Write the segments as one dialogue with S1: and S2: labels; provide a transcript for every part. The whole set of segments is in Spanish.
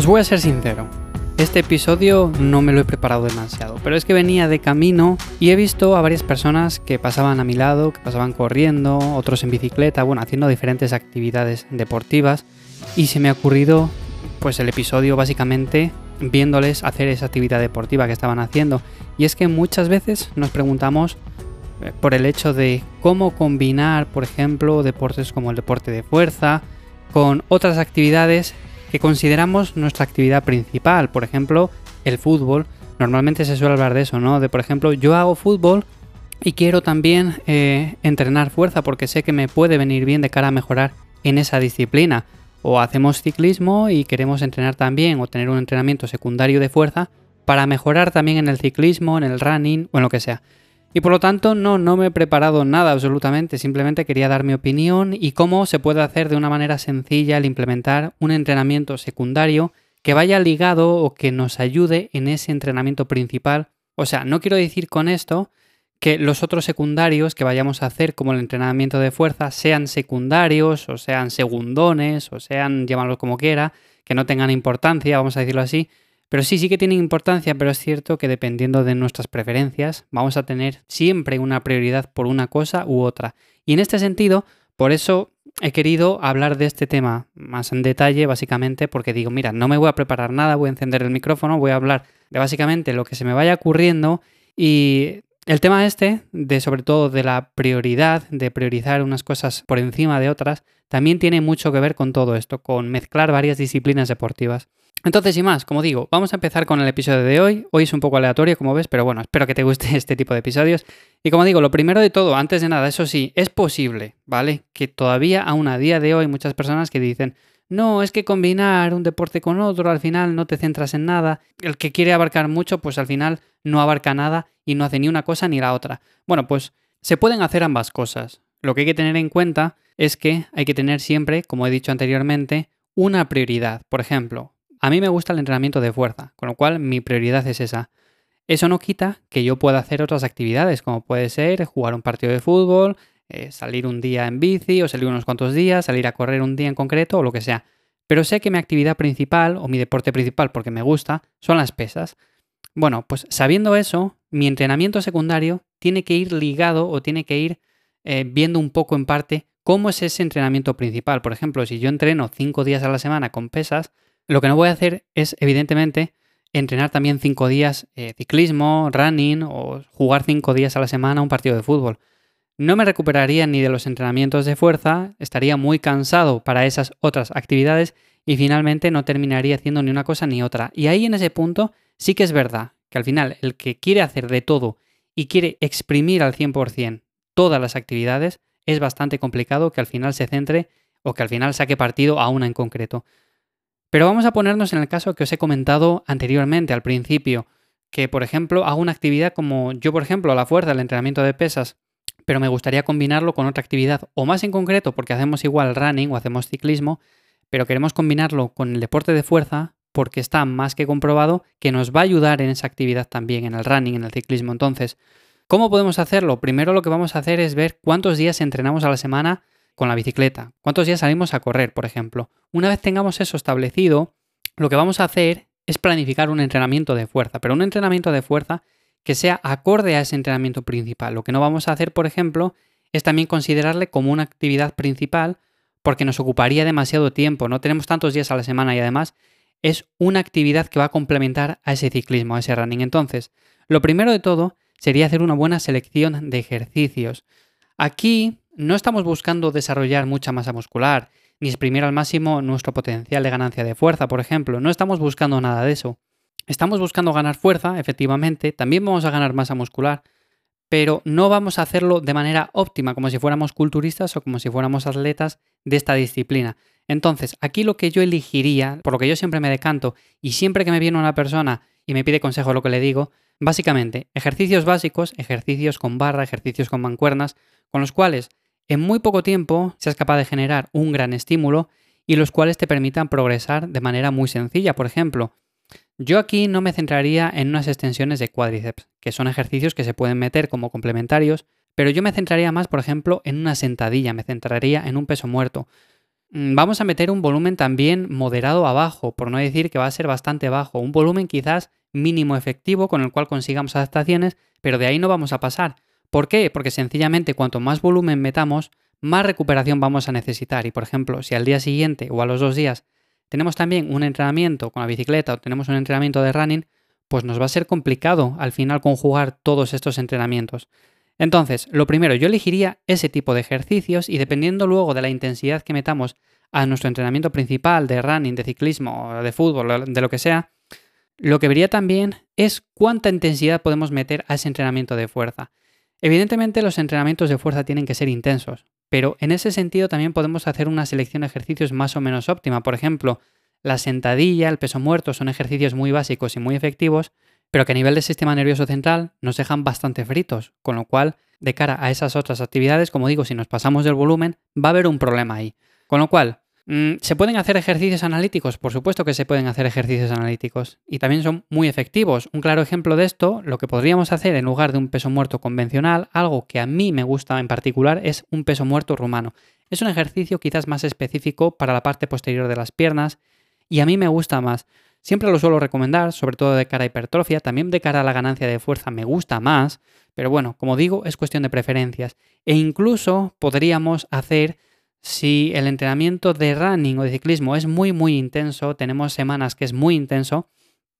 S1: Os voy a ser sincero, este episodio no me lo he preparado demasiado, pero es que venía de camino y he visto a varias personas que pasaban a mi lado, que pasaban corriendo, otros en bicicleta, bueno, haciendo diferentes actividades deportivas y se me ha ocurrido pues el episodio básicamente viéndoles hacer esa actividad deportiva que estaban haciendo. Y es que muchas veces nos preguntamos eh, por el hecho de cómo combinar, por ejemplo, deportes como el deporte de fuerza con otras actividades que consideramos nuestra actividad principal. Por ejemplo, el fútbol. Normalmente se suele hablar de eso, ¿no? De, por ejemplo, yo hago fútbol y quiero también eh, entrenar fuerza porque sé que me puede venir bien de cara a mejorar en esa disciplina. O hacemos ciclismo y queremos entrenar también o tener un entrenamiento secundario de fuerza para mejorar también en el ciclismo, en el running o en lo que sea. Y por lo tanto, no, no me he preparado nada absolutamente, simplemente quería dar mi opinión y cómo se puede hacer de una manera sencilla el implementar un entrenamiento secundario que vaya ligado o que nos ayude en ese entrenamiento principal. O sea, no quiero decir con esto que los otros secundarios que vayamos a hacer, como el entrenamiento de fuerza, sean secundarios o sean segundones o sean, llámalo como quiera, que no tengan importancia, vamos a decirlo así, pero sí, sí que tienen importancia, pero es cierto que dependiendo de nuestras preferencias, vamos a tener siempre una prioridad por una cosa u otra. Y en este sentido, por eso he querido hablar de este tema más en detalle, básicamente, porque digo, mira, no me voy a preparar nada, voy a encender el micrófono, voy a hablar de básicamente lo que se me vaya ocurriendo y el tema este, de sobre todo de la prioridad, de priorizar unas cosas por encima de otras, también tiene mucho que ver con todo esto, con mezclar varias disciplinas deportivas. Entonces, y más, como digo, vamos a empezar con el episodio de hoy. Hoy es un poco aleatorio, como ves, pero bueno, espero que te guste este tipo de episodios. Y como digo, lo primero de todo, antes de nada, eso sí, es posible, ¿vale? Que todavía aún a día de hoy muchas personas que dicen, no, es que combinar un deporte con otro, al final no te centras en nada. El que quiere abarcar mucho, pues al final no abarca nada y no hace ni una cosa ni la otra. Bueno, pues se pueden hacer ambas cosas. Lo que hay que tener en cuenta es que hay que tener siempre, como he dicho anteriormente, una prioridad. Por ejemplo, a mí me gusta el entrenamiento de fuerza, con lo cual mi prioridad es esa. Eso no quita que yo pueda hacer otras actividades, como puede ser jugar un partido de fútbol, eh, salir un día en bici o salir unos cuantos días, salir a correr un día en concreto o lo que sea. Pero sé que mi actividad principal o mi deporte principal, porque me gusta, son las pesas. Bueno, pues sabiendo eso, mi entrenamiento secundario tiene que ir ligado o tiene que ir eh, viendo un poco en parte cómo es ese entrenamiento principal. Por ejemplo, si yo entreno cinco días a la semana con pesas, lo que no voy a hacer es, evidentemente, entrenar también cinco días eh, ciclismo, running o jugar cinco días a la semana un partido de fútbol. No me recuperaría ni de los entrenamientos de fuerza, estaría muy cansado para esas otras actividades y finalmente no terminaría haciendo ni una cosa ni otra. Y ahí en ese punto sí que es verdad que al final el que quiere hacer de todo y quiere exprimir al 100% todas las actividades, es bastante complicado que al final se centre o que al final saque partido a una en concreto. Pero vamos a ponernos en el caso que os he comentado anteriormente, al principio, que por ejemplo hago una actividad como yo, por ejemplo, la fuerza, el entrenamiento de pesas, pero me gustaría combinarlo con otra actividad, o más en concreto, porque hacemos igual running o hacemos ciclismo, pero queremos combinarlo con el deporte de fuerza porque está más que comprobado que nos va a ayudar en esa actividad también, en el running, en el ciclismo. Entonces, ¿cómo podemos hacerlo? Primero lo que vamos a hacer es ver cuántos días entrenamos a la semana con la bicicleta, cuántos días salimos a correr, por ejemplo. Una vez tengamos eso establecido, lo que vamos a hacer es planificar un entrenamiento de fuerza, pero un entrenamiento de fuerza que sea acorde a ese entrenamiento principal. Lo que no vamos a hacer, por ejemplo, es también considerarle como una actividad principal porque nos ocuparía demasiado tiempo, no tenemos tantos días a la semana y además es una actividad que va a complementar a ese ciclismo, a ese running. Entonces, lo primero de todo sería hacer una buena selección de ejercicios. Aquí no estamos buscando desarrollar mucha masa muscular, ni exprimir al máximo nuestro potencial de ganancia de fuerza, por ejemplo. No estamos buscando nada de eso. Estamos buscando ganar fuerza, efectivamente, también vamos a ganar masa muscular, pero no vamos a hacerlo de manera óptima, como si fuéramos culturistas o como si fuéramos atletas de esta disciplina. Entonces, aquí lo que yo elegiría, por lo que yo siempre me decanto, y siempre que me viene una persona y me pide consejo lo que le digo, básicamente, ejercicios básicos, ejercicios con barra, ejercicios con mancuernas, con los cuales en muy poco tiempo seas capaz de generar un gran estímulo y los cuales te permitan progresar de manera muy sencilla. Por ejemplo, yo aquí no me centraría en unas extensiones de cuádriceps, que son ejercicios que se pueden meter como complementarios, pero yo me centraría más, por ejemplo, en una sentadilla, me centraría en un peso muerto. mm, vamos a meter un volumen también moderado abajo, por no decir que va a ser bastante bajo. Un volumen quizás mínimo efectivo con el cual consigamos adaptaciones, pero de ahí no vamos a pasar. ¿Por qué? Porque sencillamente cuanto más volumen metamos, más recuperación vamos a necesitar. Y por ejemplo, si al día siguiente o a los dos días tenemos también un entrenamiento con la bicicleta o tenemos un entrenamiento de running, pues nos va a ser complicado al final conjugar todos estos entrenamientos. Entonces, lo primero, yo elegiría ese tipo de ejercicios y dependiendo luego de la intensidad que metamos a nuestro entrenamiento principal de running, de ciclismo, de fútbol, de lo que sea, lo que vería también es cuánta intensidad podemos meter a ese entrenamiento de fuerza. Evidentemente los entrenamientos de fuerza tienen que ser intensos, pero en ese sentido también podemos hacer una selección de ejercicios más o menos óptima. Por ejemplo, la sentadilla, el peso muerto son ejercicios muy básicos y muy efectivos, pero que a nivel del sistema nervioso central nos dejan bastante fritos, con lo cual, de cara a esas otras actividades, como digo, si nos pasamos del volumen, va a haber un problema ahí. Con lo cual, ¿Se pueden hacer ejercicios analíticos? Por supuesto que se pueden hacer ejercicios analíticos y también son muy efectivos. Un claro ejemplo de esto, lo que podríamos hacer en lugar de un peso muerto convencional, algo que a mí me gusta en particular, es un peso muerto rumano. Es un ejercicio quizás más específico para la parte posterior de las piernas y a mí me gusta más. Siempre lo suelo recomendar, sobre todo de cara a hipertrofia, también de cara a la ganancia de fuerza me gusta más, pero bueno, como digo, es cuestión de preferencias. E incluso podríamos hacer si el entrenamiento de running o de ciclismo es muy muy intenso, tenemos semanas que es muy intenso,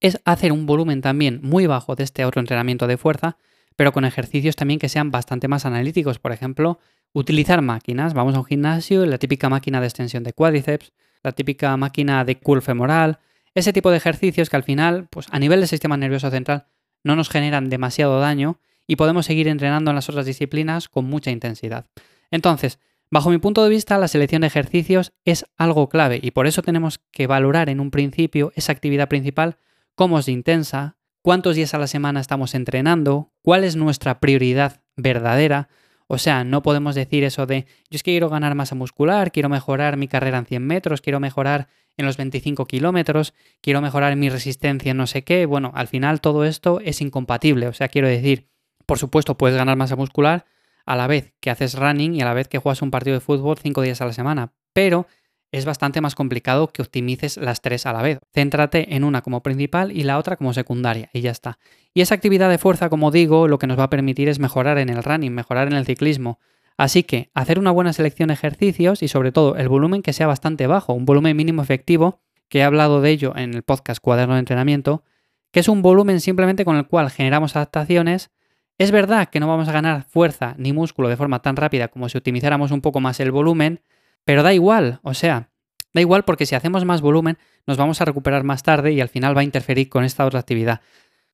S1: es hacer un volumen también muy bajo de este otro entrenamiento de fuerza, pero con ejercicios también que sean bastante más analíticos. Por ejemplo, utilizar máquinas. Vamos a un gimnasio, la típica máquina de extensión de cuádriceps, la típica máquina de curl femoral, ese tipo de ejercicios que al final, pues a nivel del sistema nervioso central, no nos generan demasiado daño y podemos seguir entrenando en las otras disciplinas con mucha intensidad. Entonces, Bajo mi punto de vista, la selección de ejercicios es algo clave y por eso tenemos que valorar en un principio esa actividad principal, cómo es intensa, cuántos días a la semana estamos entrenando, cuál es nuestra prioridad verdadera. O sea, no podemos decir eso de yo es que quiero ganar masa muscular, quiero mejorar mi carrera en 100 metros, quiero mejorar en los 25 kilómetros, quiero mejorar mi resistencia en no sé qué. Bueno, al final todo esto es incompatible. O sea, quiero decir, por supuesto puedes ganar masa muscular, a la vez que haces running y a la vez que juegas un partido de fútbol cinco días a la semana. Pero es bastante más complicado que optimices las tres a la vez. Céntrate en una como principal y la otra como secundaria y ya está. Y esa actividad de fuerza, como digo, lo que nos va a permitir es mejorar en el running, mejorar en el ciclismo. Así que hacer una buena selección de ejercicios y sobre todo el volumen que sea bastante bajo, un volumen mínimo efectivo, que he hablado de ello en el podcast Cuaderno de Entrenamiento, que es un volumen simplemente con el cual generamos adaptaciones es verdad que no vamos a ganar fuerza ni músculo de forma tan rápida como si optimizáramos un poco más el volumen, pero da igual, o sea, da igual porque si hacemos más volumen nos vamos a recuperar más tarde y al final va a interferir con esta otra actividad.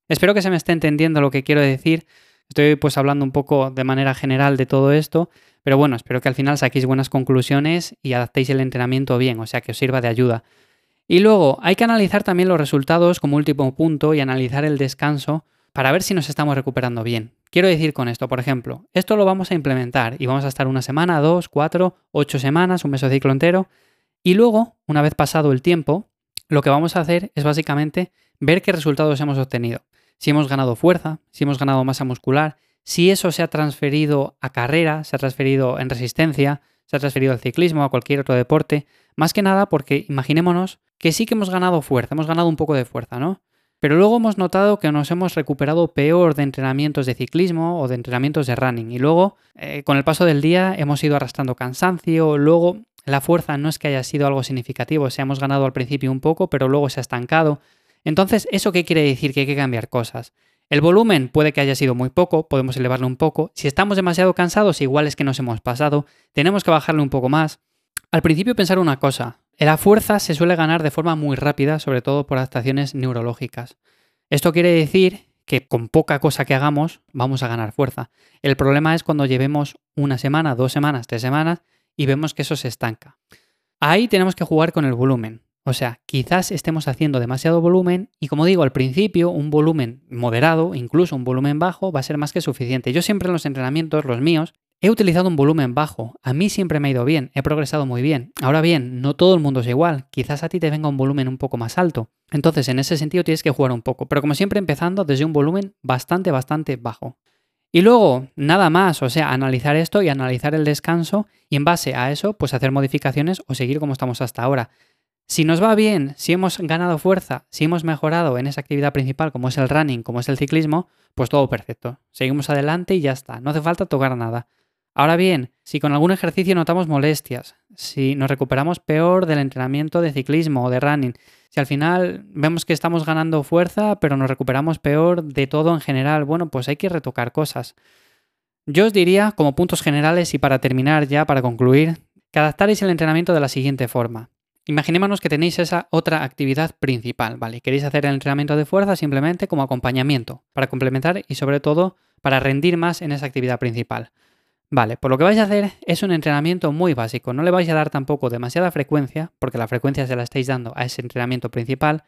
S1: Espero que se me esté entendiendo lo que quiero decir. Estoy pues hablando un poco de manera general de todo esto, pero bueno, espero que al final saquéis buenas conclusiones y adaptéis el entrenamiento bien, o sea, que os sirva de ayuda. Y luego, hay que analizar también los resultados como último punto y analizar el descanso para ver si nos estamos recuperando bien. Quiero decir con esto, por ejemplo, esto lo vamos a implementar y vamos a estar una semana, dos, cuatro, ocho semanas, un mesociclo entero, y luego, una vez pasado el tiempo, lo que vamos a hacer es básicamente ver qué resultados hemos obtenido. Si hemos ganado fuerza, si hemos ganado masa muscular, si eso se ha transferido a carrera, se ha transferido en resistencia, se ha transferido al ciclismo, a cualquier otro deporte. Más que nada porque imaginémonos que sí que hemos ganado fuerza, hemos ganado un poco de fuerza, ¿no? Pero luego hemos notado que nos hemos recuperado peor de entrenamientos de ciclismo o de entrenamientos de running. Y luego, eh, con el paso del día, hemos ido arrastrando cansancio. Luego, la fuerza no es que haya sido algo significativo. Se hemos ganado al principio un poco, pero luego se ha estancado. Entonces, ¿eso qué quiere decir? Que hay que cambiar cosas. El volumen puede que haya sido muy poco, podemos elevarlo un poco. Si estamos demasiado cansados, igual es que nos hemos pasado. Tenemos que bajarle un poco más. Al principio pensar una cosa, la fuerza se suele ganar de forma muy rápida, sobre todo por adaptaciones neurológicas. Esto quiere decir que con poca cosa que hagamos vamos a ganar fuerza. El problema es cuando llevemos una semana, dos semanas, tres semanas y vemos que eso se estanca. Ahí tenemos que jugar con el volumen. O sea, quizás estemos haciendo demasiado volumen y como digo al principio, un volumen moderado, incluso un volumen bajo, va a ser más que suficiente. Yo siempre en los entrenamientos, los míos, He utilizado un volumen bajo, a mí siempre me ha ido bien, he progresado muy bien. Ahora bien, no todo el mundo es igual, quizás a ti te venga un volumen un poco más alto. Entonces, en ese sentido tienes que jugar un poco, pero como siempre empezando desde un volumen bastante, bastante bajo. Y luego, nada más, o sea, analizar esto y analizar el descanso y en base a eso, pues hacer modificaciones o seguir como estamos hasta ahora. Si nos va bien, si hemos ganado fuerza, si hemos mejorado en esa actividad principal como es el running, como es el ciclismo, pues todo perfecto. Seguimos adelante y ya está, no hace falta tocar nada. Ahora bien, si con algún ejercicio notamos molestias, si nos recuperamos peor del entrenamiento de ciclismo o de running, si al final vemos que estamos ganando fuerza pero nos recuperamos peor de todo en general, bueno, pues hay que retocar cosas. Yo os diría, como puntos generales y para terminar ya, para concluir, que adaptaréis el entrenamiento de la siguiente forma. Imaginémonos que tenéis esa otra actividad principal, ¿vale? Queréis hacer el entrenamiento de fuerza simplemente como acompañamiento, para complementar y sobre todo para rendir más en esa actividad principal. Vale, pues lo que vais a hacer es un entrenamiento muy básico. No le vais a dar tampoco demasiada frecuencia, porque la frecuencia se la estáis dando a ese entrenamiento principal,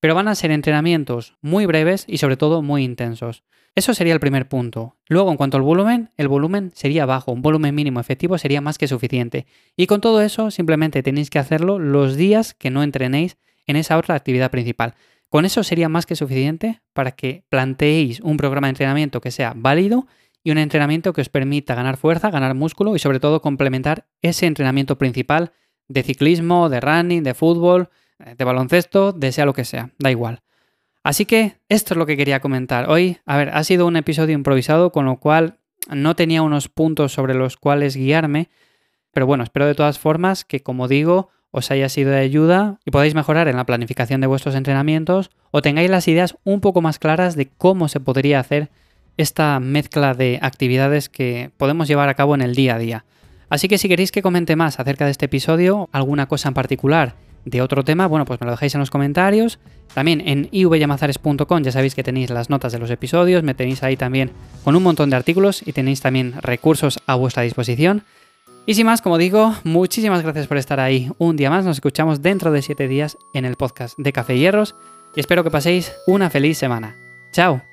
S1: pero van a ser entrenamientos muy breves y sobre todo muy intensos. Eso sería el primer punto. Luego, en cuanto al volumen, el volumen sería bajo, un volumen mínimo efectivo sería más que suficiente. Y con todo eso, simplemente tenéis que hacerlo los días que no entrenéis en esa otra actividad principal. Con eso sería más que suficiente para que planteéis un programa de entrenamiento que sea válido y un entrenamiento que os permita ganar fuerza, ganar músculo y sobre todo complementar ese entrenamiento principal de ciclismo, de running, de fútbol, de baloncesto, de sea lo que sea, da igual. Así que esto es lo que quería comentar. Hoy, a ver, ha sido un episodio improvisado, con lo cual no tenía unos puntos sobre los cuales guiarme, pero bueno, espero de todas formas que, como digo, os haya sido de ayuda y podáis mejorar en la planificación de vuestros entrenamientos o tengáis las ideas un poco más claras de cómo se podría hacer esta mezcla de actividades que podemos llevar a cabo en el día a día. Así que si queréis que comente más acerca de este episodio, alguna cosa en particular de otro tema, bueno, pues me lo dejáis en los comentarios. También en ivyamazares.com ya sabéis que tenéis las notas de los episodios, me tenéis ahí también con un montón de artículos y tenéis también recursos a vuestra disposición. Y sin más, como digo, muchísimas gracias por estar ahí un día más. Nos escuchamos dentro de 7 días en el podcast de Café Hierros y espero que paséis una feliz semana. ¡Chao!